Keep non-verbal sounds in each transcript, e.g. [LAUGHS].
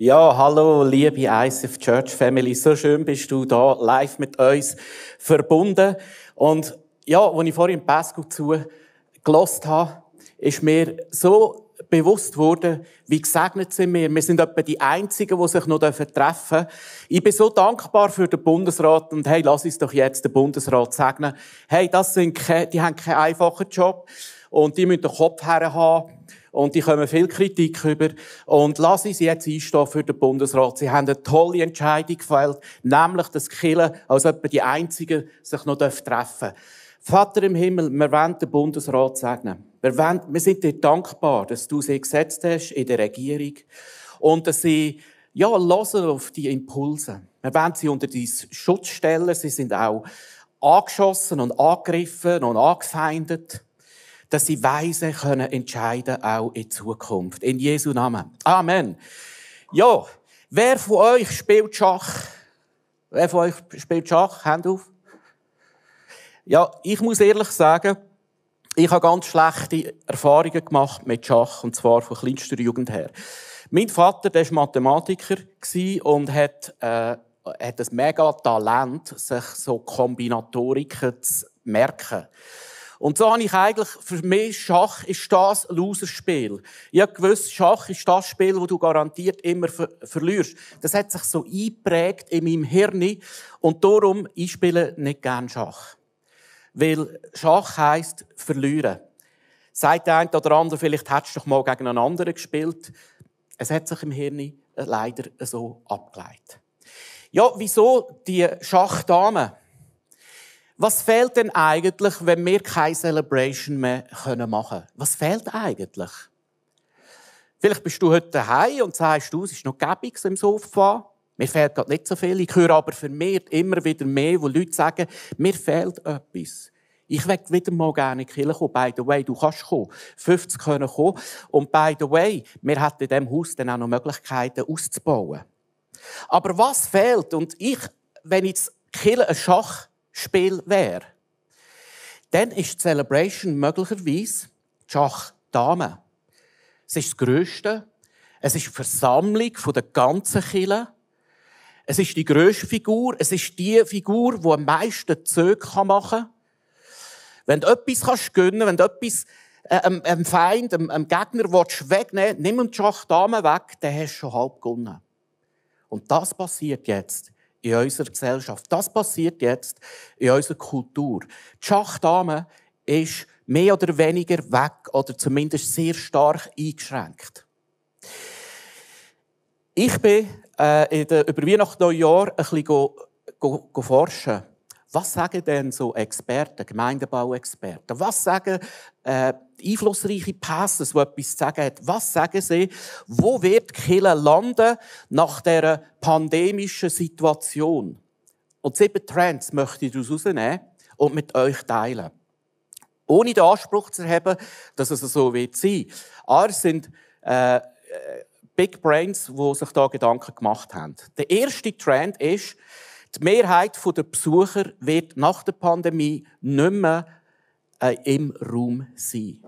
Ja, hallo, liebe ICF Church Family. So schön bist du da live mit uns verbunden. Und ja, als ich vorhin Pascal zu gelost habe, ist mir so bewusst worden, wie gesegnet sind wir. Wir sind etwa die Einzigen, die sich noch treffen dürfen. Ich bin so dankbar für den Bundesrat und hey, lass uns doch jetzt den Bundesrat segnen. Hey, das sind keine, die haben keinen einfachen Job und die müssen den Kopf her haben und die kommen viel Kritik über. Und lass uns jetzt einstehen für den Bundesrat. Sie haben eine tolle Entscheidung gefällt, nämlich, dass Kirche als etwa die Einzigen sich noch treffen dürfen. Vater im Himmel, wir wollen den Bundesrat segnen. Wir, wollen, wir sind dir dankbar, dass du sie gesetzt hast in der Regierung und dass sie ja, hören auf die Impulse. Wir wollen sie unter deinen Schutz stellen. Sie sind auch angeschossen und angegriffen und angefeindet dass sie weise können entscheiden auch in Zukunft. In Jesu Namen. Amen. Ja, wer von euch spielt Schach? Wer von euch spielt Schach? Hand auf. Ja, ich muss ehrlich sagen, ich habe ganz schlechte Erfahrungen gemacht mit Schach, und zwar von kleinster Jugend her. Mein Vater, der war Mathematiker und hat, äh, hat ein mega Talent, sich so Kombinatoriken zu merken. Und so habe ich eigentlich, für mich, Schach ist das Loserspiel. Ich habe gewusst, Schach ist das Spiel, wo du garantiert immer ver verlierst. Das hat sich so eingeprägt in meinem Hirn. Und darum, ich spiele nicht gern Schach. Weil Schach heisst verlieren. Sagt der eine oder andere, vielleicht hättest du doch mal gegen einen anderen gespielt. Es hat sich im Hirn leider so abgeleitet. Ja, wieso die Schachdamen? Was fehlt denn eigentlich, wenn wir keine Celebration mehr machen können? Was fehlt eigentlich? Vielleicht bist du heute daheim und sagst, du, es ist noch gäbig im Sofa. Mir fehlt gerade nicht so viel. Ich höre aber vermehrt immer wieder mehr, wo Leute sagen, mir fehlt etwas. Ich möchte wieder mal gerne in die Kirche kommen. By the way, du kannst kommen. 50 können kommen. Und by the way, wir hätten in diesem Haus dann auch noch Möglichkeiten auszubauen. Aber was fehlt? Und ich, wenn jetzt Kirche ein Schach Spiel wäre, dann ist die Celebration möglicherweise Schach Dame. Es ist das Größte. Es ist die Versammlung der ganzen Kille. Es ist die grösste Figur. Es ist die Figur, die am meisten Zöge machen kann. Wenn du etwas kannst gönnen, wenn du etwas äh, einem Feind, einem, einem Gegner wegnehmen willst, nimm die Schach Dame weg, dann hast du schon halb gewonnen. Und das passiert jetzt in unserer Gesellschaft. Das passiert jetzt in unserer Kultur. Die Schachdame ist mehr oder weniger weg oder zumindest sehr stark eingeschränkt. Ich bin äh, in der, über Weihnachten Neujahr ein bisschen go forschen. Was sagen denn so Experten, Gemeindebauexperten? Was sagen äh, einflussreiche Pastors, die etwas zu sagen haben? Was sagen sie? Wo wird Kille landen nach der pandemischen Situation? Und sieben Trends möchte ich daraus herausnehmen und mit euch teilen. Ohne den Anspruch zu haben, dass es so wird sein. Aber es sind äh, äh, Big Brains, die sich da Gedanken gemacht haben. Der erste Trend ist, die Mehrheit der Besucher wird nach der Pandemie nicht mehr äh, im Raum sein.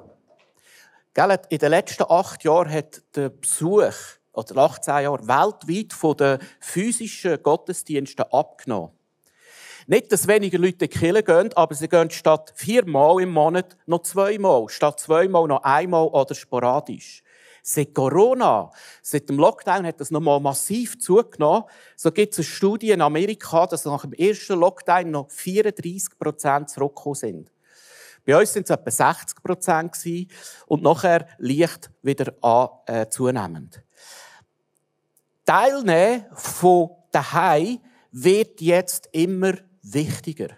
In den letzten acht Jahren hat der Besuch, oder 18 Jahre, weltweit von den physischen Gottesdiensten abgenommen. Nicht, dass weniger Leute in die Kirche gehen, aber sie gehen statt viermal im Monat noch zweimal, statt zweimal noch einmal oder sporadisch. Seit Corona, seit dem Lockdown hat das nochmal massiv zugenommen. So gibt es eine Studie in Amerika, dass nach dem ersten Lockdown noch 34 Prozent zurückgekommen sind. Bei uns sind es etwa 60 Prozent und nachher leicht wieder an, äh, zunehmend. Teilnehmen von daheim wird jetzt immer wichtiger.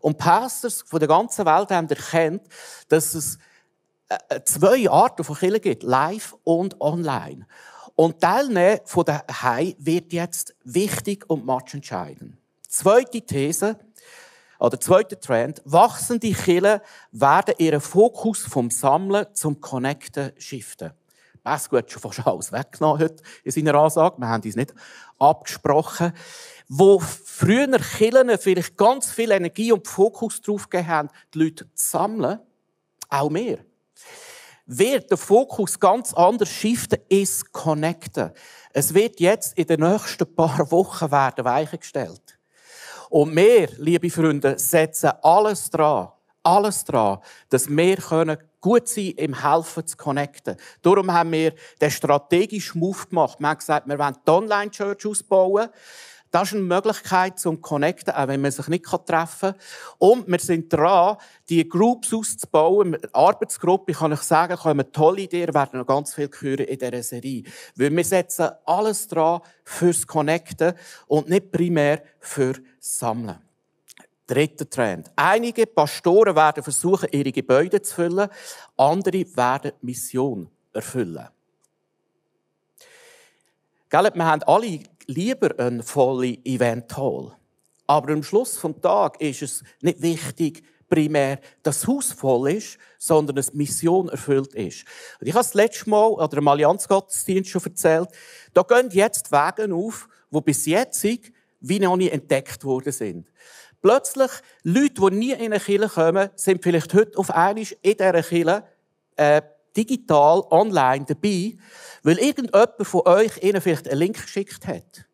Und Pastors von der ganzen Welt haben erkannt, dass es äh, äh, zwei Arten von Kirche gibt, live und online. Und Teilnehmen von Hai wird jetzt wichtig und matchentscheidend. Zweite These, oder zweiter Trend, wachsende Kirchen werden ihren Fokus vom Sammeln zum Connecten shiften. Pascal hat schon fast alles weggenommen heute in seiner Ansage. Wir haben uns nicht abgesprochen. Wo früher Kirchen vielleicht ganz viel Energie und Fokus drauf gegeben haben, die Leute zu sammeln, auch mehr wird der Fokus ganz anders shiften, ist Connecten. Es wird jetzt in den nächsten paar Wochen werden Weichen gestellt. Und wir, liebe Freunde, setzen alles dran, alles dran, dass wir können gut sein im Helfen zu connecten. Darum haben wir den strategischen Move gemacht. Wir haben gesagt, wir wollen die Online-Church ausbauen. Das ist eine Möglichkeit zum Connecten, auch wenn man sich nicht treffen kann. Und wir sind dran, die Groups auszubauen. Eine Arbeitsgruppe, kann ich sagen, kommen tolle Ideen, werden noch ganz viel hören in dieser Serie. Weil wir setzen alles dran fürs Connecten und nicht primär für Sammeln. Dritter Trend. Einige Pastoren werden versuchen, ihre Gebäude zu füllen. Andere werden Mission erfüllen. Gell, wir haben alle lieber eine volle Event Hall. Aber am Schluss des Tages ist es nicht wichtig, primär, dass das Haus voll ist, sondern die Mission erfüllt ist. Und ich habe das letzte Mal oder im Allianzgottesdienst schon erzählt, da gehen jetzt Wege auf, die bis jetzt wie noch nie entdeckt worden sind. Plötzlich, Leute, die nie in eine Kirche kommen, sind vielleicht heute auf einmal in dieser Kirche äh, digital, online dabei, weil irgendjemand von euch ihnen vielleicht einen Link geschickt hat.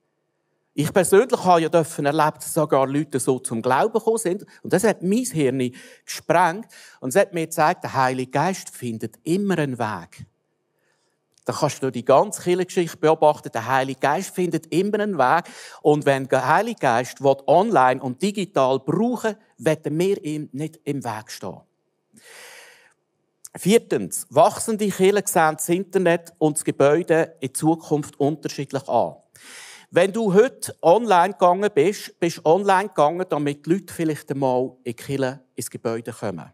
Ich persönlich habe ja dürfen erlebt, dass sogar Leute so zum Glauben gekommen sind. Und das hat mein Hirn gesprengt. Und es hat mir gezeigt, der Heilige Geist findet immer einen Weg. Da kannst du die ganze Kirchengeschichte beobachten. Der Heilige Geist findet immer einen Weg. Und wenn der Heilige Geist online und digital brauchen werden wir ihm nicht im Weg stehen. Viertens. Wachsende Kirchen sehen das Internet und das Gebäude in Zukunft unterschiedlich an. Wenn du heute online gegangen bist, bist du online gegangen, damit die Leute vielleicht einmal in die Kirche, ins Gebäude kommen.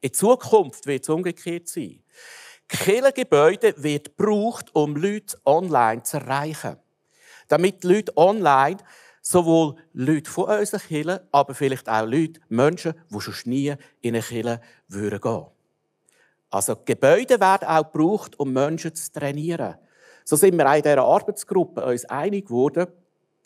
In Zukunft wird es umgekehrt sein. Kirchengebäude wird gebraucht, um Leute online zu erreichen. Damit die Leute online sowohl Leute von unseren Kirchen, aber vielleicht auch Leute, Menschen, die schon nie in eine Kirche gehen würden. Also Gebäude werden auch gebraucht, um Menschen zu trainieren. So sind wir auch in dieser Arbeitsgruppe uns einig geworden,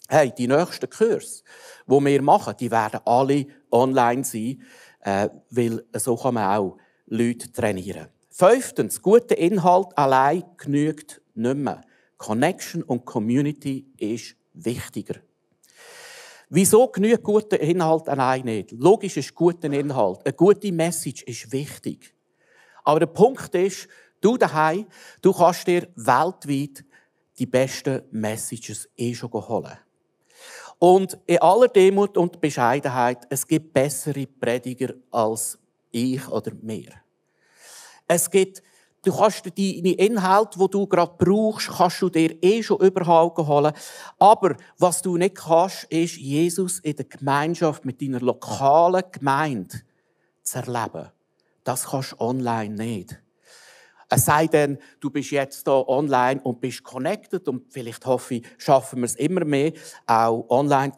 hey, die nächsten Kurse, die wir machen, die werden alle online sein, äh, weil so kann man auch Leute trainieren. Fünftens, guter Inhalt allein genügt nicht mehr. Connection und Community ist wichtiger. Wieso genügt guter Inhalt allein nicht? Logisch ist guter Inhalt. Eine gute Message ist wichtig. Aber der Punkt ist, du daheim, du kannst dir weltweit die besten Messages eh schon holen. Und in aller Demut und Bescheidenheit, es gibt bessere Prediger als ich oder mir. Es gibt, du kannst deine Inhalte, die du gerade brauchst, kannst du dir eh schon überall holen. Aber was du nicht kannst, ist Jesus in der Gemeinschaft mit deiner lokalen Gemeinde zu erleben. Das kannst du online nicht. Es sei denn, du bist jetzt hier online und bist connected und vielleicht hoffe ich, schaffen wir es immer mehr, auch online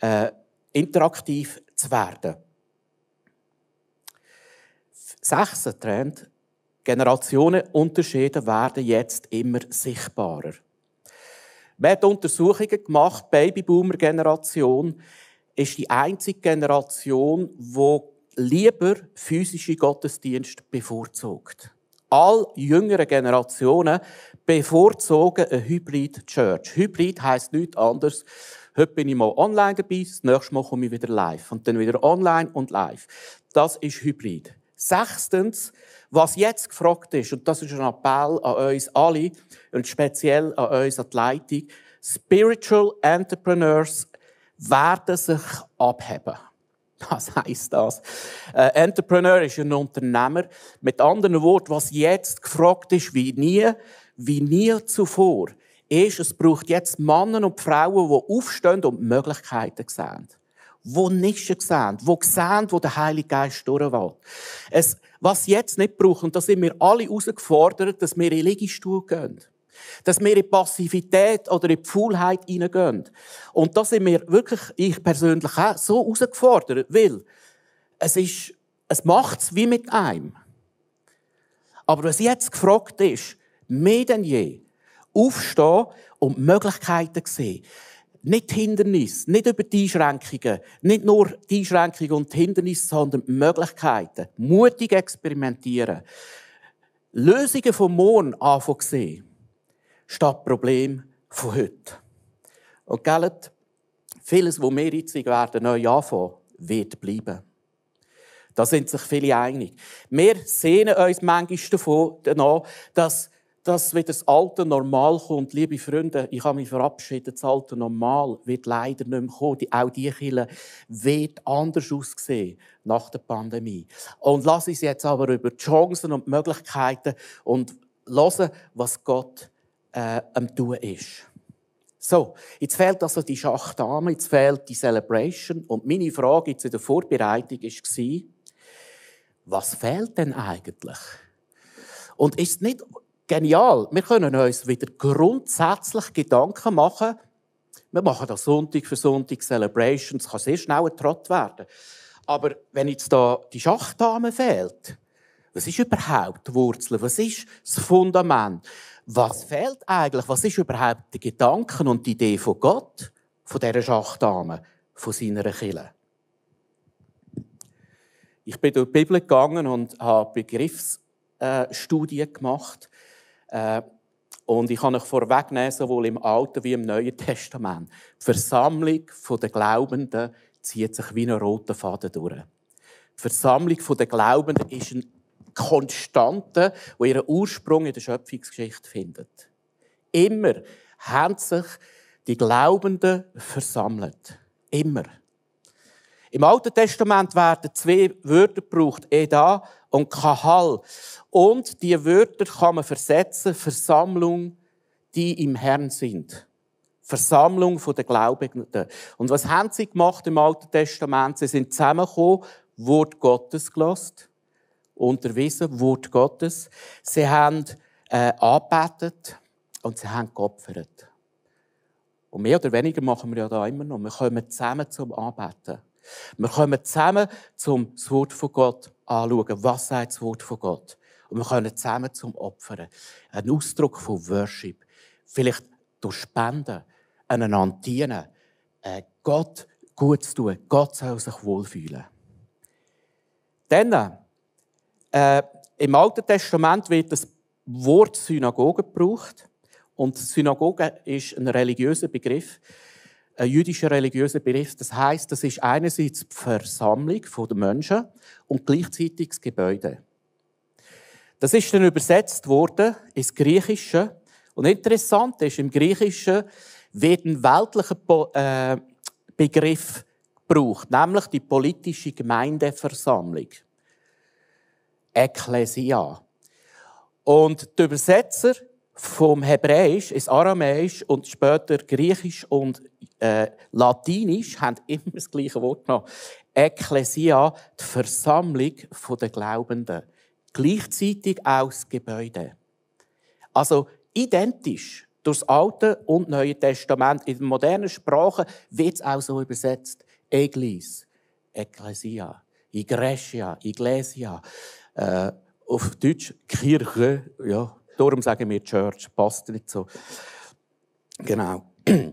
äh, interaktiv zu werden. Sechster Trend, Generationenunterschiede werden jetzt immer sichtbarer. Wir haben Untersuchungen gemacht, Babyboomer-Generation ist die einzige Generation, die lieber physische Gottesdienste bevorzugt. All jüngere Generationen bevorzugen eine Hybrid Church. Hybrid heisst nichts anderes. Heute bin ich mal online dabei, das nächste Mal komme ich wieder live. Und dann wieder online und live. Das ist Hybrid. Sechstens, was jetzt gefragt ist, und das ist ein Appell an uns alle und speziell an uns an die Leitung, Spiritual Entrepreneurs werden sich abheben. [LAUGHS] Was heißt das? Äh, Entrepreneur ist ein Unternehmer. Mit anderen Worten, was jetzt gefragt ist, wie nie, wie nie zuvor, ist, es braucht jetzt Männer und Frauen, die aufstehen und Möglichkeiten sehen. Die Nischen sehen, die sehen, wo der Heilige Geist durchwählt. Was jetzt nicht braucht, und da sind wir alle herausgefordert, dass wir in Liegestuhl gehen. Dass wir in Passivität oder in die Faulheit hineingehen. Und da sind wir wirklich, ich persönlich auch, so herausgefordert, weil es ist, es macht es wie mit einem. Aber was jetzt gefragt ist, mehr denn je, aufstehen und Möglichkeiten sehen. Nicht Hindernis, nicht über die Einschränkungen, nicht nur die Einschränkungen und Hindernisse, sondern Möglichkeiten. Mutig experimentieren. Lösungen vom morgen anfangen sehen, statt Problem von heute. Und gell, vieles, was wir jetzt werden neu anfangen, wird bleiben. Da sind sich viele einig. Wir sehnen uns manchmal davon, danach, dass, dass wieder das alte Normal kommt. Liebe Freunde, ich habe mich verabschiedet. Das alte Normal wird leider nicht mehr kommen. Auch die Kirche wird anders aussehen nach der Pandemie. Und lass uns jetzt aber über die Chancen und die Möglichkeiten und hören, was Gott äh, am tun ist. So, jetzt fehlt also die Schachtdame, jetzt fehlt die Celebration. Und meine Frage jetzt in der Vorbereitung war, was fehlt denn eigentlich? Und ist nicht genial? Wir können uns wieder grundsätzlich Gedanken machen. Wir machen das Sonntag für Sonntag Celebration. Es kann sehr schnell ein Trott werden. Aber wenn jetzt da die Schachtdame fehlt, was ist überhaupt die Wurzel? Was ist das Fundament? Was fehlt eigentlich? Was ist überhaupt der Gedanken und die Idee von Gott, von dieser Schachtdame, von seiner Kille? Ich bin durch die Bibel gegangen und habe Begriffsstudien gemacht. Äh, und ich kann euch vorwegnehmen, sowohl im Alten wie im Neuen [LAUGHS] Testament. Die Versammlung der Glaubenden zieht sich wie ein roter Faden durch. Die Versammlung der Glaubenden ist ein Konstante, wo ihren Ursprung in der Schöpfungsgeschichte findet. Immer haben sich die Glaubenden versammelt. Immer. Im Alten Testament werden zwei Wörter gebraucht, Eda und Kahal. Und die Wörter kann man versetzen, Versammlung, die im Herrn sind. Versammlung der Glaubenden. Und was haben sie gemacht im Alten Testament? Sie sind zusammengekommen, Wort Gottes gelost, unterwiesen, Wort Gottes. Sie haben äh, angebetet und sie haben geopfert. Und mehr oder weniger machen wir ja da immer noch. Wir kommen zusammen zum Anbeten. Wir kommen zusammen, um das Wort von Gott anschauen. Was sagt das Wort von Gott? Und wir können zusammen zum Opfern. Ein Ausdruck von Worship. Vielleicht durch Spenden, einander dienen, äh, Gott gut zu tun. Gott soll sich wohlfühlen. Dann, äh, im Alten Testament wird das Wort Synagoge gebraucht. Und Synagoge ist ein religiöser Begriff ein jüdischer religiöser Begriff. Das heißt, das ist einerseits die Versammlung der Menschen und gleichzeitig das Gebäude. Das ist dann übersetzt worden ins Griechische. Und interessant ist, im Griechischen wird ein weltlicher äh, Begriff gebraucht, nämlich die politische Gemeindeversammlung. Ekklesia. Und die Übersetzer vom Hebräisch ins Aramäisch und später Griechisch und äh, Latinisch haben [LAUGHS] immer das gleiche Wort genommen. Ekklesia, die Versammlung der Glaubenden. Gleichzeitig auch das Gebäude. Also identisch durch das Alte und Neue Testament. In der modernen Sprache wird es auch so übersetzt. Eglis, Ekklesia, Iglesia, Iglesia. Äh, auf Deutsch Kirche, ja, darum sagen wir Church, passt nicht so. Genau. [CLEARS THROAT]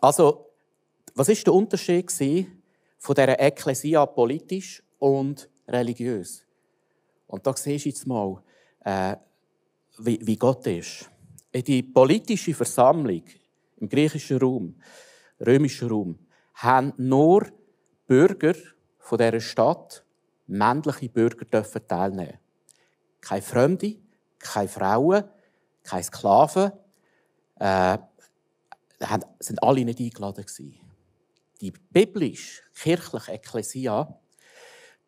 Also, was ist der Unterschied von dieser Ekklesia politisch und religiös? Und da siehst du jetzt mal, äh, wie, wie Gott ist. Die politische Versammlung im griechischen Raum, römischen Raum, haben nur Bürger von dieser Stadt, männliche Bürger, dürfen teilnehmen. Keine Fremde, keine Frauen, keine Sklaven, äh, sind alle nicht eingeladen gewesen. Die biblisch-kirchliche Ekklesia,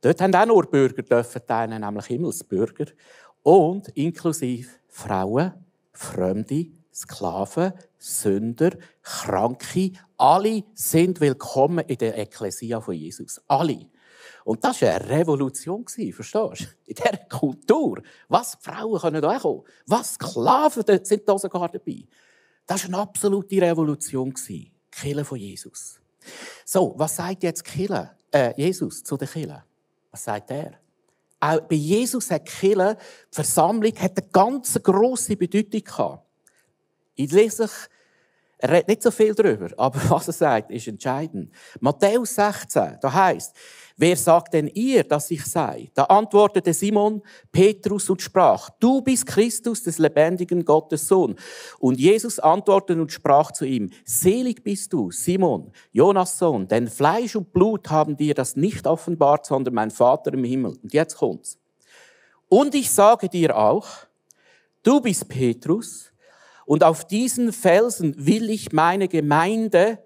dort haben auch nur Bürger dürfen teilnehmen, nämlich Himmelsbürger, und inklusive Frauen, Fremde, Sklaven, Sünder, Kranke, alle sind willkommen in der Ekklesia von Jesus. Alle. Und das war eine Revolution, verstehst du? In dieser Kultur. Was Frauen können da kommen? Was Sklaven sind da sogar dabei? Das war eine absolute Revolution. Die Kille von Jesus. So, was sagt jetzt Kille, äh, Jesus zu der Kille? Was sagt er? Auch bei Jesus hat die Kille, die Versammlung, hat eine ganz grosse Bedeutung gehabt. Ich lese Er redet nicht so viel darüber, [LAUGHS] aber was er sagt, ist entscheidend. Matthäus 16, da heißt, Wer sagt denn ihr, dass ich sei? Da antwortete Simon Petrus und sprach, du bist Christus des lebendigen Gottes Sohn. Und Jesus antwortete und sprach zu ihm, selig bist du, Simon, Jonas Sohn, denn Fleisch und Blut haben dir das nicht offenbart, sondern mein Vater im Himmel. Und jetzt kommt's. Und ich sage dir auch, du bist Petrus, und auf diesen Felsen will ich meine Gemeinde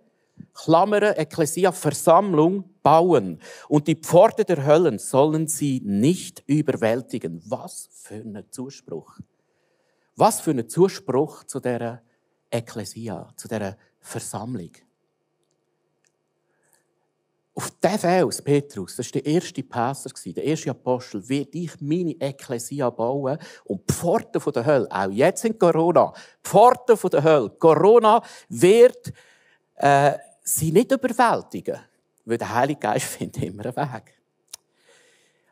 Klammern, Ekklesia, Versammlung bauen. Und die Pforte der Höllen sollen sie nicht überwältigen. Was für ein Zuspruch. Was für ein Zuspruch zu der Ekklesia, zu der Versammlung. Auf diesen Fels, Petrus, das war der erste Pastor, der erste Apostel, wird ich meine Ekklesia bauen und die Pforten der Hölle, auch jetzt in Corona, die Pforten der Hölle, Corona wird äh, sie nicht überwältigen, weil der Heilige Geist [LAUGHS] findet immer einen Weg.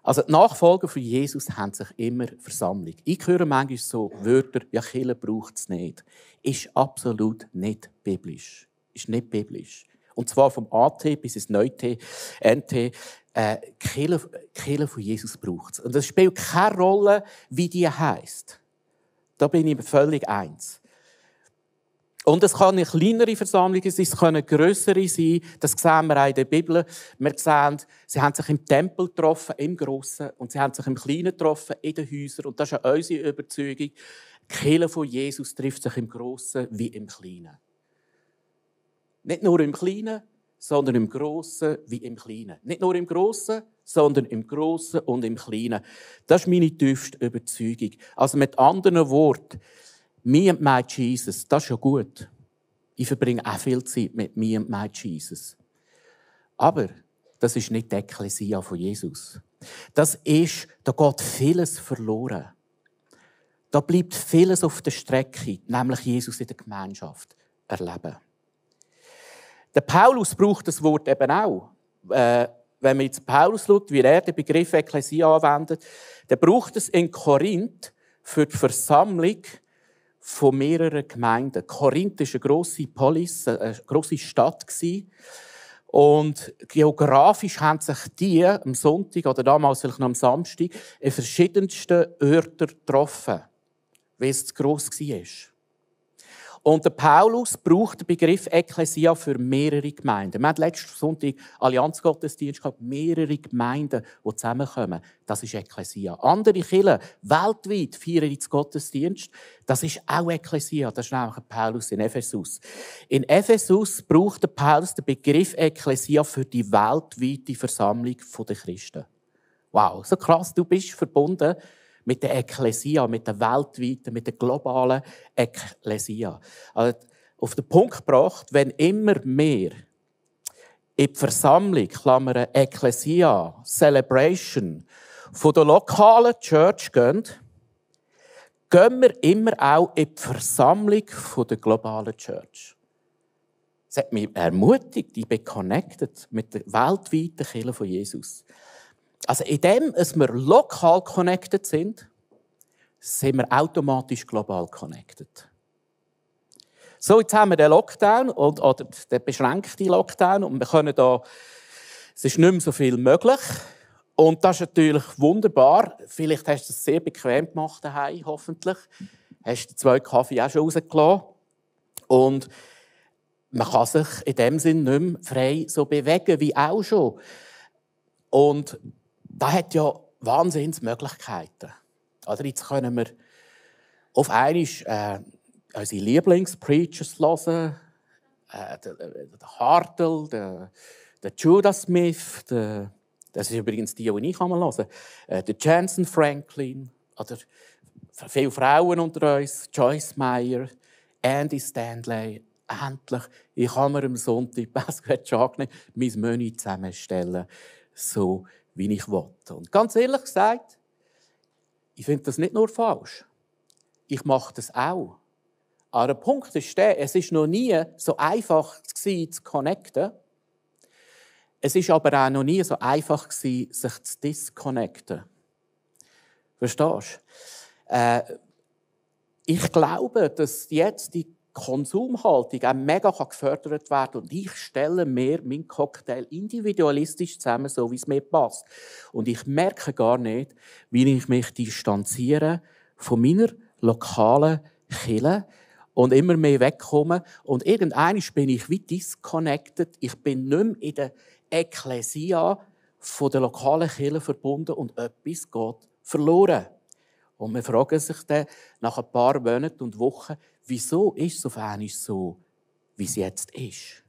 Also die Nachfolger von Jesus haben sich immer Versammlung. Ich höre manchmal so Wörter, ja, Kirche braucht es nicht. Ist absolut nicht biblisch. Ist nicht biblisch. Und zwar vom AT bis ins Neut, NT. Äh, Kirche, von Jesus braucht es. Und es spielt keine Rolle, wie die heisst. Da bin ich völlig eins. Und es kann eine kleinere Versammlung sein, es können grössere sein. Das sehen wir auch in der Bibel. Wir sehen, sie haben sich im Tempel getroffen, im Grossen, und sie haben sich im Kleinen getroffen, in den Häusern. Und das ist auch unsere Überzeugung. Die Kirche von Jesus trifft sich im Grossen wie im Kleinen. Nicht nur im Kleinen, sondern im Grossen wie im Kleinen. Nicht nur im Grossen, sondern im Grossen und im Kleinen. Das ist meine tiefste Überzeugung. Also mit anderen Worten, Me and my Jesus, das ist ja gut. Ich verbringe auch viel Zeit mit Me and my Jesus. Aber das ist nicht die Ekklesia von Jesus. Das ist, da geht vieles verloren. Da bleibt vieles auf der Strecke, nämlich Jesus in der Gemeinschaft erleben. Der Paulus braucht das Wort eben auch. Äh, wenn man jetzt Paulus schaut, wie er den Begriff Ekklesia anwendet, der braucht es in Korinth für die Versammlung von mehreren Gemeinden. Korinth war eine grosse Polis, eine grosse Stadt. Und geografisch haben sich die am Sonntag oder damals vielleicht noch am Samstag in verschiedensten Orten getroffen, weil es zu gross war. Und der Paulus braucht den Begriff Ekklesia für mehrere Gemeinden. Wir hatten letzten Sonntag Allianzgottesdienst gehabt, mehrere Gemeinden, die zusammenkommen. Das ist Ekklesia. Andere Kirchen weltweit feiern jetzt Gottesdienst. Das ist auch Ekklesia. Das ist nämlich Paulus in Ephesus. In Ephesus braucht der Paulus den Begriff Ekklesia für die weltweite Versammlung der Christen. Wow, so krass. Du bist verbunden mit der Ekklesia, mit der weltweiten, mit der globalen Ekklesia. Also auf den Punkt gebracht, wenn immer mehr in die Versammlung, Klammern Ekklesia, Celebration, von der lokalen Church gehen, gehen wir immer auch in die Versammlung der globalen Church. Es hat mich ermutigt, ich bin connected mit der weltweiten Kirche von Jesus. Also in dem, dass wir lokal connected sind, sind wir automatisch global connected. So, jetzt haben wir den Lockdown oder den beschränkten Lockdown und wir können da, es ist nicht mehr so viel möglich. Und das ist natürlich wunderbar. Vielleicht hast du es sehr bequem gemacht daheim, hoffentlich. Hast du zwei Kaffee auch schon rausgelassen. Und man kann sich in dem Sinn nicht mehr frei so bewegen wie auch schon. Und da hat ja Wahnsinnsmöglichkeiten. Also jetzt können wir auf einmal äh, unsere Lieblingspreachers hören, äh, der, der Hartel, der, der Judas Smith, der, das ist übrigens die, die ich hören kann, äh, der Jensen Franklin, oder viele Frauen unter uns, Joyce Meyer, Andy Stanley, endlich, ich kann mir am Sonntag, [LAUGHS] Pascal Chagny, mein Menü zusammenstellen, so wie ich will. Und ganz ehrlich gesagt, ich finde das nicht nur falsch. Ich mache das auch. Aber der Punkt ist der, es ist noch nie so einfach gewesen, zu connecten. Es ist aber auch noch nie so einfach gewesen, sich zu disconnecten. Verstehst du? Äh, ich glaube, dass jetzt die Konsumhaltung auch mega gefördert werden und ich stelle mir meinen Cocktail individualistisch zusammen, so wie es mir passt. Und ich merke gar nicht, wie ich mich distanziere von meiner lokalen Kille und immer mehr wegkomme. Und irgendwann bin ich wie disconnected. Ich bin nicht mehr in der Ekklesia von der lokalen Kirche verbunden und etwas geht verloren. Und man fragt sich dann nach ein paar Monaten und Wochen, wieso ist es auf einmal so, wie es jetzt ist?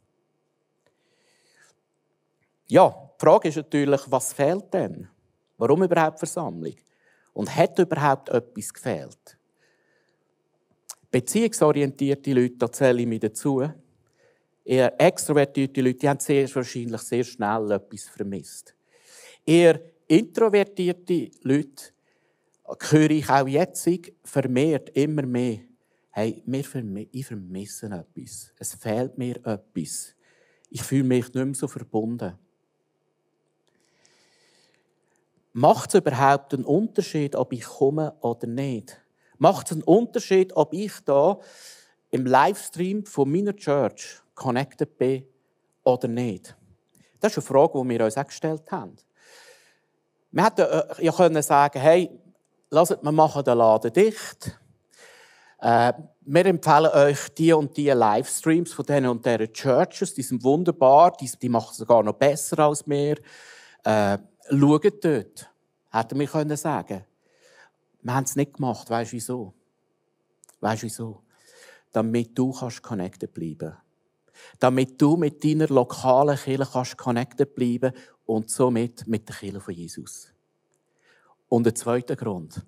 Ja, die Frage ist natürlich, was fehlt denn? Warum überhaupt Versammlung? Und hat überhaupt etwas gefehlt? Beziehungsorientierte Leute, da zähle ich mich dazu, eher extrovertierte Leute, die haben sehr wahrscheinlich sehr schnell etwas vermisst. Eher introvertierte Leute, höre ich auch jetzt vermehrt immer mehr, hey, ich vermisse etwas. Es fehlt mir etwas. Ich fühle mich nicht mehr so verbunden. Macht es überhaupt einen Unterschied, ob ich komme oder nicht? Macht es einen Unterschied, ob ich da im Livestream von meiner Church connected bin oder nicht? Das ist eine Frage, die wir uns auch gestellt haben. Wir hätten äh, ja können sagen, hey, lasst wir machen den Laden dicht. Äh, wir empfehlen euch die und die Livestreams von diesen und diesen Churches. Die sind wunderbar, die, die machen sogar noch besser als wir. Äh, schaut dort. Hätten wir können sagen. Wir haben es nicht gemacht. Weißt du wieso? Weißt du wieso? Damit du kannst connected bleiben. Damit du mit deiner lokalen Kirche kannst connected bleiben und somit mit der Kirche von Jesus. Und der zweite Grund.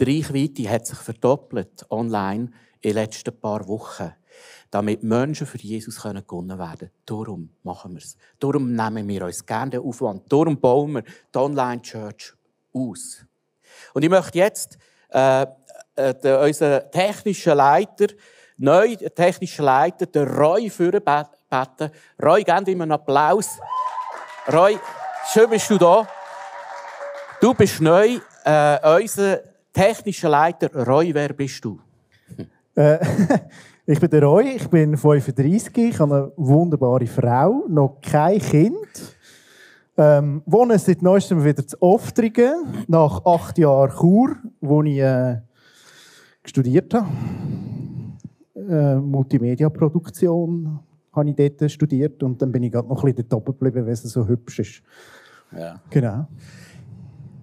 Die Reichweite hat sich verdoppelt online in den letzten paar Wochen, damit Menschen für Jesus gewonnen werden können. Darum machen wir es. Darum nehmen wir uns gerne den Aufwand. Darum bauen wir die Online-Church aus. Und ich möchte jetzt äh, äh, unseren technischen Leiter, neu technischen Leiter, den Roy führen beten. Roy, gib ihm einen Applaus. Roy, schön bist du da. Du bist neu. Äh, unser technischer Leiter, Roy, wer bist du? Äh, [LAUGHS] ich bin der Roy, ich bin 35, ich habe eine wunderbare Frau, noch kein Kind. Ähm, wohne seit neuestem wieder zu Oftrigen, nach acht Jahren Chur, wo ich äh, studiert habe. Äh, Multimedia-Produktion habe ich dort studiert und dann bin ich gerade noch ein bisschen dort oben geblieben, weil es so hübsch ist. Ja. Genau.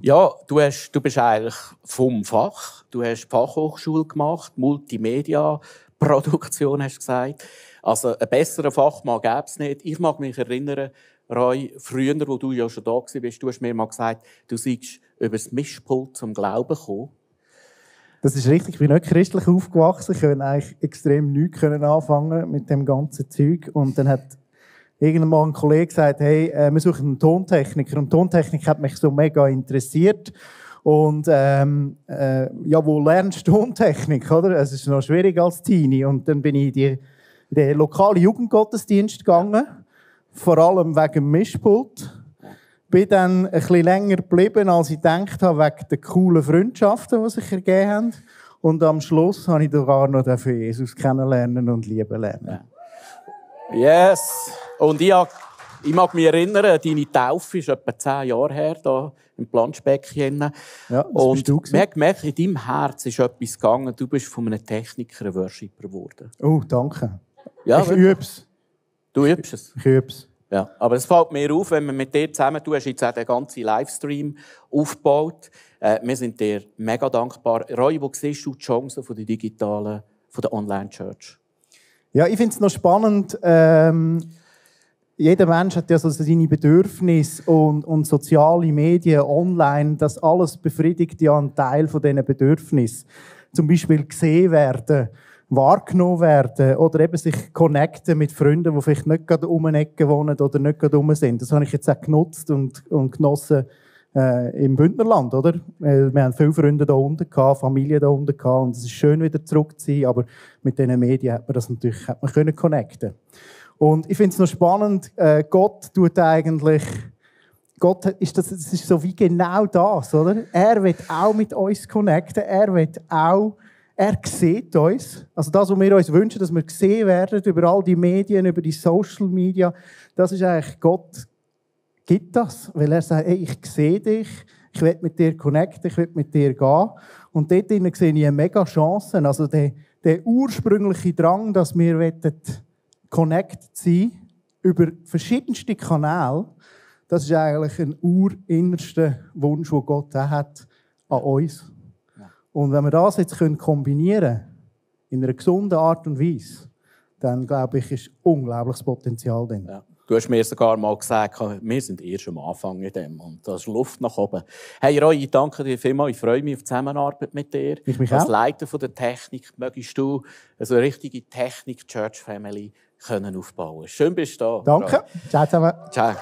Ja, du, hast, du bist eigentlich vom Fach. Du hast Fachhochschule gemacht, Multimedia-Produktion hast du gesagt. Also einen besseren Fachmann gäbe es nicht. Ich mag mich erinnern, Roy, früher, wo du ja schon da warst, du hast mir mal gesagt, du seist über das Mischpult zum Glauben gekommen. Das ist richtig. Ich bin nicht christlich aufgewachsen. Ich konnte eigentlich extrem nichts anfangen mit dem ganzen Zeug. Und dann hat irgendwann mal ein Kollege gesagt, hey, äh, wir suchen einen Tontechniker. Und Tontechnik hat mich so mega interessiert. Und ähm, äh, ja, wo lernst du Tontechnik, oder? Es ist noch schwierig als Teenie. Und dann bin ich in, den lokalen Jugendgottesdienst gegangen, vor allem wegen dem Mischpult. Bin dann ein bisschen länger geblieben, als ich gedacht habe, wegen der coolen Freundschaften, die sich ergeben haben. Und am Schluss habe ich sogar noch dafür Jesus kennenlernen und lieben lernen. Yes! Und ich, ich mag mich erinnern, deine Taufe ist etwa zehn Jahre her, hier im Planschbecken. Ja, und du man hat gemerkt, in deinem Herz ist etwas gegangen. Du bist von einem Techniker ein Worshipper geworden. Oh, danke. Ja, ich übe es. Du übst es? Ich übe es. Ja, aber es fällt mir auf, wenn wir mit dir zusammen, du hast jetzt auch den ganzen Livestream aufgebaut. Äh, wir sind dir mega dankbar. Roy, wo siehst du die Chancen von der digitalen, von der Online-Church? Ja, ich finde es noch spannend. Ähm, jeder Mensch hat ja so seine Bedürfnisse und, und soziale Medien, online, das alles befriedigt ja einen Teil von diesen Bedürfnissen. Zum Beispiel gesehen werden, wahrgenommen werden oder eben sich connecten mit Freunden, die vielleicht nicht gerade um eine Ecke wohnen oder nicht gerade um sind. Das habe ich jetzt auch genutzt und, und genossen äh, im Bündnerland, oder? Wir haben viele Freunde da unten gehabt, Familie da unten gehabt und es ist schön wieder zurück zu sein, aber mit diesen Medien hat man das natürlich hat man können connecten. Und ich finde es noch spannend, äh, Gott tut eigentlich, Gott ist das, das ist so wie genau das, oder? Er wird auch mit uns connecten, er wird auch er sieht uns. Also das, was wir uns wünschen, dass wir gesehen werden über all die Medien, über die Social Media, das ist eigentlich Gott gibt das, weil er sagt, hey, ich sehe dich, ich will mit dir connecten, ich will mit dir gehen. Und dort sehe ich eine mega Chance. Also der, der ursprüngliche Drang, dass wir connected sein über verschiedenste Kanäle, das ist eigentlich ein urinnerster Wunsch, den Gott hat an uns. Und wenn wir das jetzt kombinieren können, in einer gesunden Art und Weise, dann glaube ich, ist unglaubliches Potenzial drin. Ja. Du hast mir sogar mal gesagt, wir sind erst am Anfang in dem und da ist Luft nach oben. Hey Roy, ich danke dir vielmals. Ich freue mich auf die Zusammenarbeit mit dir. Ich mich Als auch. Leiter von der Technik möchtest du eine richtige Technik-Church-Family aufbauen. Schön bist du da. Danke. Roy. Ciao zusammen. Ciao.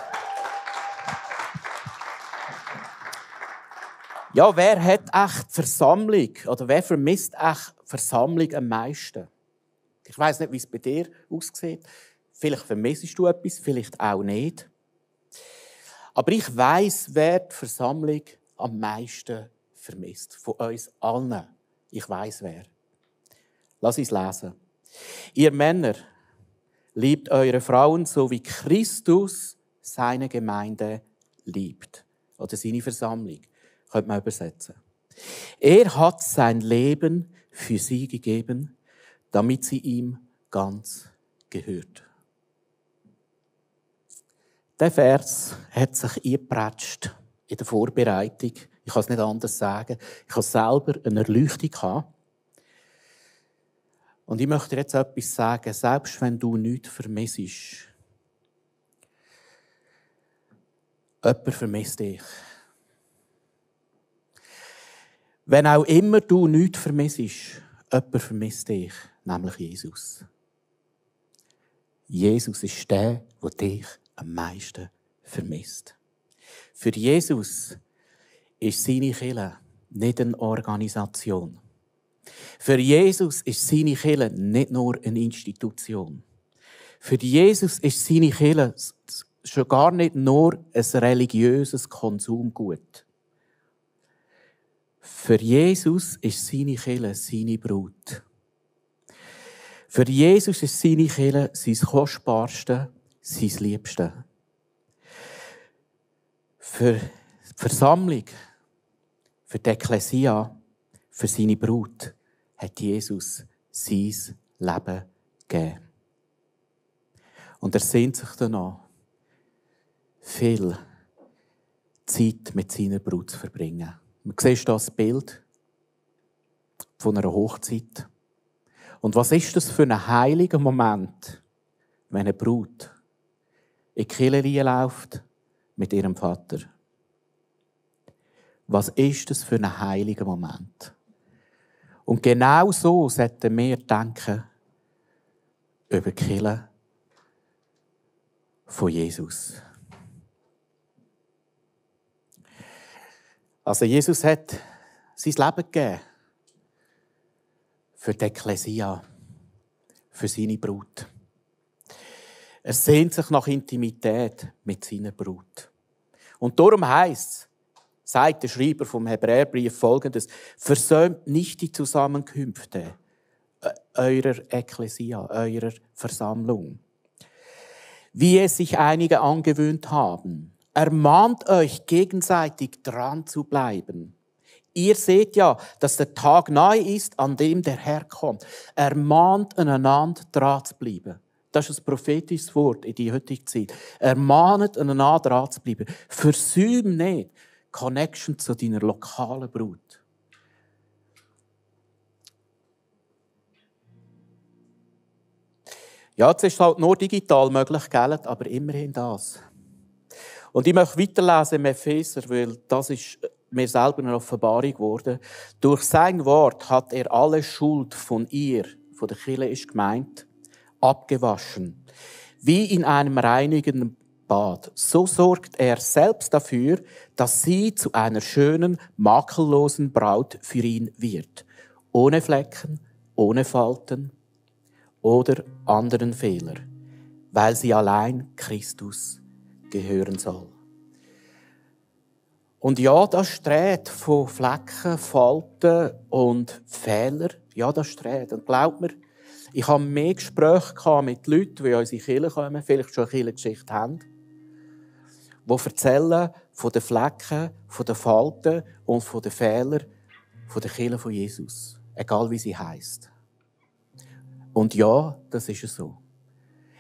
Ja, wer hat echt Versammlung oder wer vermisst echt Versammlung am meisten? Ich weiß nicht, wie es bei dir aussieht. Vielleicht vermissest du etwas, vielleicht auch nicht. Aber ich weiß, wer die Versammlung am meisten vermisst. Von uns allen. Ich weiß wer. Lass uns lesen. Ihr Männer, liebt eure Frauen so wie Christus seine Gemeinde liebt. Oder seine Versammlung. Könnte man übersetzen. Er hat sein Leben für sie gegeben, damit sie ihm ganz gehört. Der Vers hat sich eingepratscht in der Vorbereitung. Ich kann es nicht anders sagen. Ich habe selber eine Erleuchtung gehabt. Und ich möchte jetzt etwas sagen. Selbst wenn du nichts vermisst, jemand vermisst dich. Wenn auch immer du nichts vermisst, jemand vermisst dich, nämlich Jesus. Jesus ist der, der dich am meisten vermisst. Für Jesus ist seine Kirche nicht eine Organisation. Für Jesus ist seine Kirche nicht nur eine Institution. Für Jesus ist seine Kirche schon gar nicht nur ein religiöses Konsumgut. Für Jesus ist seine Kirche seine Brut. Für Jesus ist seine Kirche sein Kostbarste sein Liebste. Für die Versammlung, für die Ekklesia, für seine Brut hat Jesus sein Leben gegeben. Und er sehnt sich danach, viel Zeit mit seiner Brut zu verbringen. Man sieht das Bild von einer Hochzeit. Und was ist das für ein heiliger Moment, wenn eine Brut in die Kirche läuft mit ihrem Vater. Was ist das für ein heiliger Moment? Und genau so sollten wir denken über die Kirche von Jesus. Also Jesus hat sein Leben gegeben für die Ekklesia, für seine Brut. Er sehnt sich nach Intimität mit seiner Brut. Und darum heißt sagt der Schreiber vom Hebräerbrief folgendes, versäumt nicht die Zusammenkünfte äh, eurer Ekklesia, eurer Versammlung. Wie es sich einige angewöhnt haben, ermahnt euch gegenseitig dran zu bleiben. Ihr seht ja, dass der Tag nahe ist, an dem der Herr kommt. Ermahnt einander dran zu bleiben. Das ist ein prophetisches Wort in die heutige Zeit. Ermahnet einander dran zu. Versäum nicht Connection zu deiner lokalen Brut. Ja, es ist halt nur digital möglich, gell? aber immerhin das. Und ich möchte weiterlesen im Epheser, weil das ist mir selber eine Offenbarung geworden. Durch sein Wort hat er alle Schuld von ihr, von der Kirche ist gemeint, abgewaschen, wie in einem reinigenden Bad. So sorgt er selbst dafür, dass sie zu einer schönen, makellosen Braut für ihn wird, ohne Flecken, ohne Falten oder anderen Fehler, weil sie allein Christus gehören soll. Und ja, das streht von Flecken, Falten und Fehler Ja, das Rede. Und glaubt mir, ich habe mehr Gespräche mit Leuten, die in unsere Kirche kommen, vielleicht schon eine Kirchengeschichte haben, die erzählen von den Flecken, von den Falten und von den Fehlern von der Kirche von Jesus. Egal wie sie heißt. Und ja, das ist so.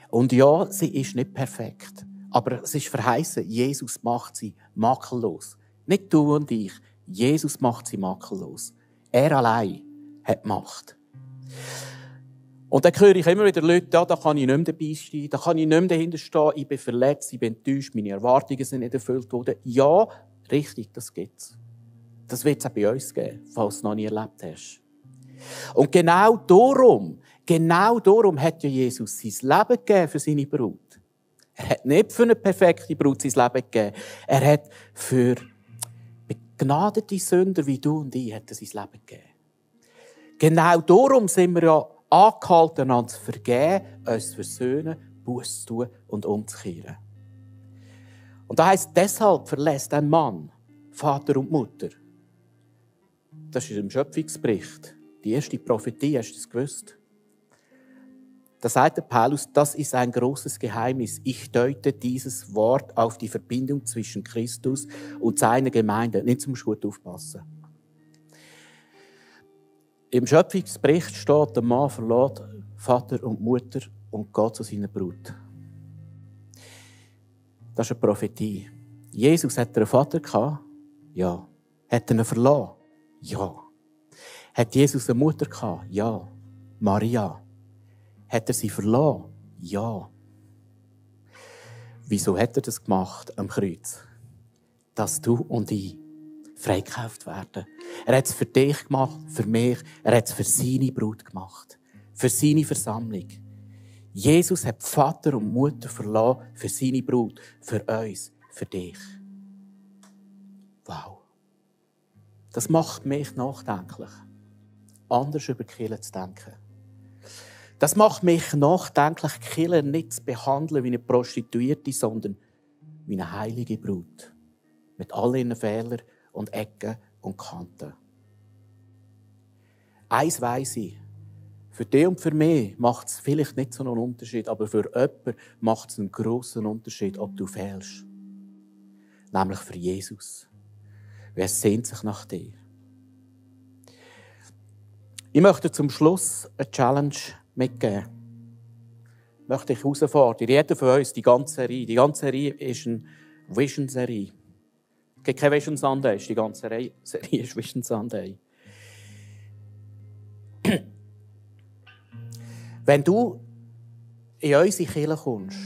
Und ja, sie ist nicht perfekt. Aber es ist verheißen, Jesus macht sie makellos. Nicht du und ich. Jesus macht sie makellos. Er allein hat Macht. Und dann höre ich immer wieder Leute, ja, da kann ich nicht mehr dabei stehen, da kann ich nicht mehr dahinter stehen, ich bin verletzt, ich bin enttäuscht, meine Erwartungen sind nicht erfüllt worden. Ja, richtig, das gibt's. Das wird es auch bei uns geben, falls du noch nie erlebt hast. Und genau darum, genau darum hat ja Jesus sein Leben gegeben für seine Brut. Er hat nicht für eine perfekte Brut sein Leben gegeben. Er hat für begnadete Sünder wie du und ich hat er sein Leben gegeben. Genau darum sind wir ja angehalten, einander zu vergeben, uns zu versöhnen, Buß zu tun und umzukehren. Und da heißt deshalb verlässt ein Mann Vater und Mutter. Das ist im Schöpfungsbericht. Die erste Prophetie, hast du das gewusst? Da sagt der Paulus, das ist ein großes Geheimnis. Ich deute dieses Wort auf die Verbindung zwischen Christus und seiner Gemeinde. Nicht zum gut aufpassen. Im Schöpfungsbericht steht, der Mann verlässt Vater und Mutter und geht zu seiner Brut. Das ist eine Prophetie. Jesus hat einen Vater gehabt? Ja. Hat er ihn verloren? Ja. Hat Jesus eine Mutter gehabt? Ja. Maria. Hat er sie verloren? Ja. Wieso hat er das gemacht am Kreuz? Dass du und ich freikauft werden. Er hat es für dich gemacht, für mich. Er hat es für seine Brut gemacht. Für seine Versammlung. Jesus hat Vater und Mutter verloren für seine Brut, für uns, für dich. Wow. Das macht mich nachdenklich, anders über Kirche zu denken. Das macht mich nachdenklich, Kirche nicht zu behandeln wie eine Prostituierte, sondern wie eine heilige Brut. Mit all ihren Fehlern und Ecken und Kanten. Eins weiss ich. Für dich und für mich macht es vielleicht nicht so einen Unterschied, aber für jemanden macht es einen grossen Unterschied, ob du fehlst. Nämlich für Jesus. Wer sehnt sich nach dir? Ich möchte zum Schluss eine Challenge mitgeben. Ich möchte dich herausfordern. Jeder von uns, die ganze Serie. Die ganze Serie ist eine Vision-Serie. Es gibt keine Vision Sunday, die ganze [LAUGHS] Serie ist Vision Sunday. [CLEARS THROAT] Wenn du in unsere Kirche kommst,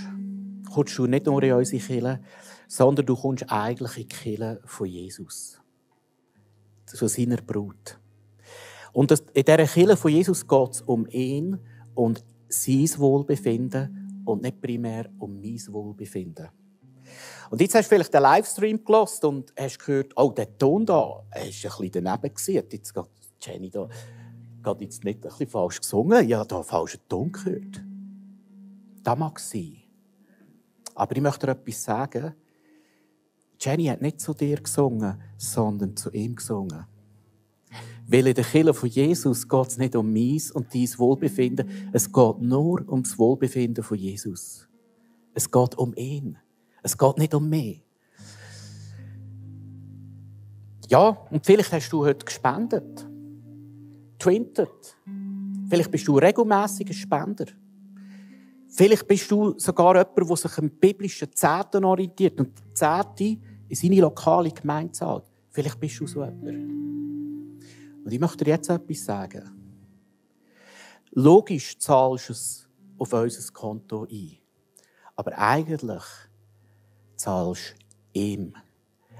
kommst du nicht nur in unsere Kirche, sondern du kommst eigentlich in die Kirche von Jesus. Von seiner Brut. Und in dieser Kirche von Jesus geht es um ihn und sein Wohlbefinden und nicht primär um mein Wohlbefinden. Und jetzt hast du vielleicht den Livestream gelost und hast gehört, oh, der Ton da ist ein bisschen daneben gewesen. Jetzt geht Jenny da geht jetzt nicht ein bisschen falsch gesungen. Ja, da falschen Ton gehört. Das mag sein. Aber ich möchte dir etwas sagen. Jenny hat nicht zu dir gesungen, sondern zu ihm gesungen. Weil in der Kirche von Jesus geht es nicht um meins und dein Wohlbefinden. Es geht nur um das Wohlbefinden von Jesus. Es geht um ihn. Es geht nicht um mich. Ja, und vielleicht hast du heute gespendet. Twintet. Vielleicht bist du regelmäßiger Spender. Vielleicht bist du sogar jemand, der sich am biblischen Zehnten orientiert und die Zehnte in seine lokale Gemeinde zahlt. Vielleicht bist du so jemand. Und ich möchte dir jetzt etwas sagen. Logisch zahlst du es auf unser Konto ein. Aber eigentlich zahlst ihm.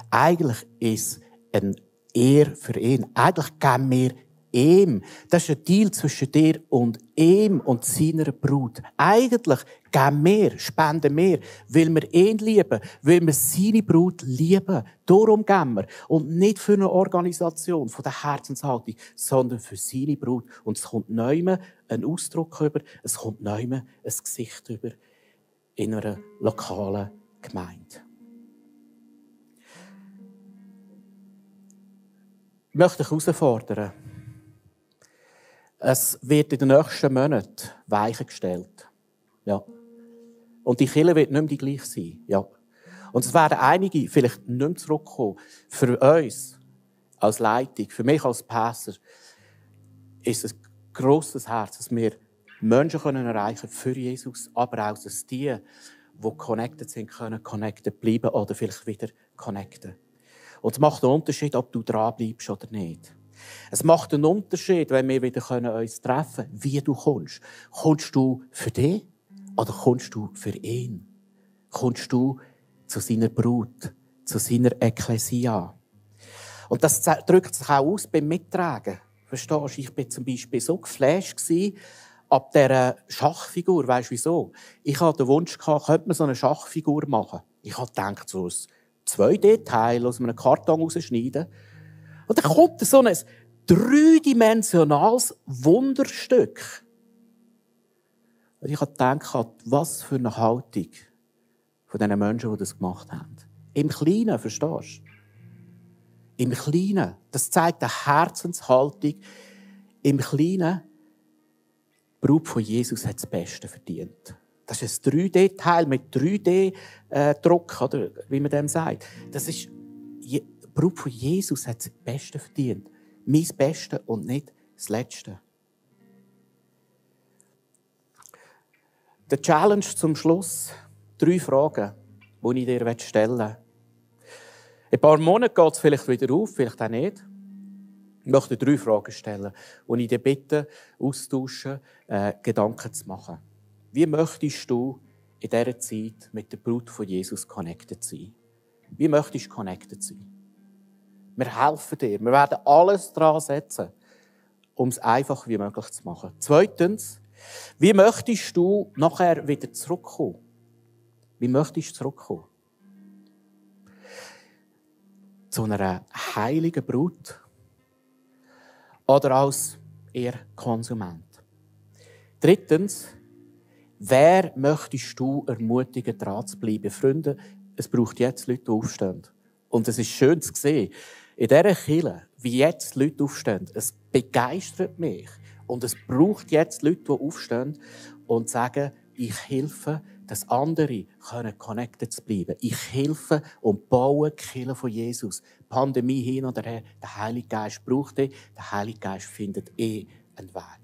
Eigentlich ist ein Ehr für ihn. Eigentlich geben wir ihm. Das ist ein Deal zwischen dir und ihm und seiner Brut. Eigentlich geben wir, spenden wir, weil wir ihn lieben, weil wir seine Brut lieben. Darum geben wir. Und nicht für eine Organisation von der Herzenshaltung, sondern für seine Brut. Und es kommt neu ein Ausdruck über, es kommt neu ein Gesicht über in einer lokalen Gemeinde. Ich möchte dich herausfordern. Es wird in den nächsten Monaten Weichen gestellt. Ja. Und die Kirche wird nicht mehr die gleiche sein. Ja. Und es werden einige vielleicht nicht mehr zurückkommen. Für uns als Leitung, für mich als Pastor, ist es ein grosses Herz, dass wir Menschen können erreichen für Jesus, aber auch, dass die, die connected sind, können connected bleiben oder vielleicht wieder connecten. Und es macht einen Unterschied, ob du dranbleibst oder nicht. Es macht einen Unterschied, wenn wir wieder uns treffen können, wie du kommst. Kommst du für dich oder kommst du für ihn? Kommst du zu seiner Brut, zu seiner Ekklesia? Und das drückt sich auch aus beim Mittragen. Verstehst du? Ich war zum Beispiel so geflasht ab dieser Schachfigur. Weißt du wieso? Ich hatte den Wunsch, könnte man so eine Schachfigur machen. Ich habe gedacht, so ein 2D-Teil aus einem Karton rausschneiden. Und dann kommt so ein dreidimensionales Wunderstück. Und ich habe gedacht, was für eine Haltung von diesen Menschen, die das gemacht haben. Im Kleinen, verstehst du? Im Kleinen. Das zeigt eine Herzenshaltung. Im Kleinen, die Brut von Jesus hat das Beste verdient. Das ist ein 3D-Teil mit 3D-Druck, oder wie man dem sagt. Das ist, die Brut von Jesus hat das Beste verdient. Mein Beste und nicht das Letzte. Der Challenge zum Schluss. Drei Fragen, die ich dir stellen will. In ein paar Monaten geht es vielleicht wieder auf, vielleicht auch nicht. Ich möchte drei Fragen stellen, und ich dich bitte, austauschen, äh, Gedanken zu machen. Wie möchtest du in dieser Zeit mit der Brut von Jesus connected sein? Wie möchtest du connected sein? Wir helfen dir. Wir werden alles daran setzen, um es einfach wie möglich zu machen. Zweitens, wie möchtest du nachher wieder zurückkommen? Wie möchtest du zurückkommen? Zu einer heiligen Brut? Oder als eher Konsument? Drittens, wer möchtest du ermutigen, dran zu bleiben? Freunde, es braucht jetzt Leute, die aufstehen. Und es ist schön zu sehen, in dieser Kirche, wie jetzt Leute aufstehen. Es begeistert mich. Und es braucht jetzt Leute, die aufstehen und sagen, ich helfe, dass andere können connected zu bleiben. Ich helfe und baue die Kirche von Jesus. Pandemie hin oder her, der Heilige Geist braucht dich, der Heilige Geist findet eh einen Weg.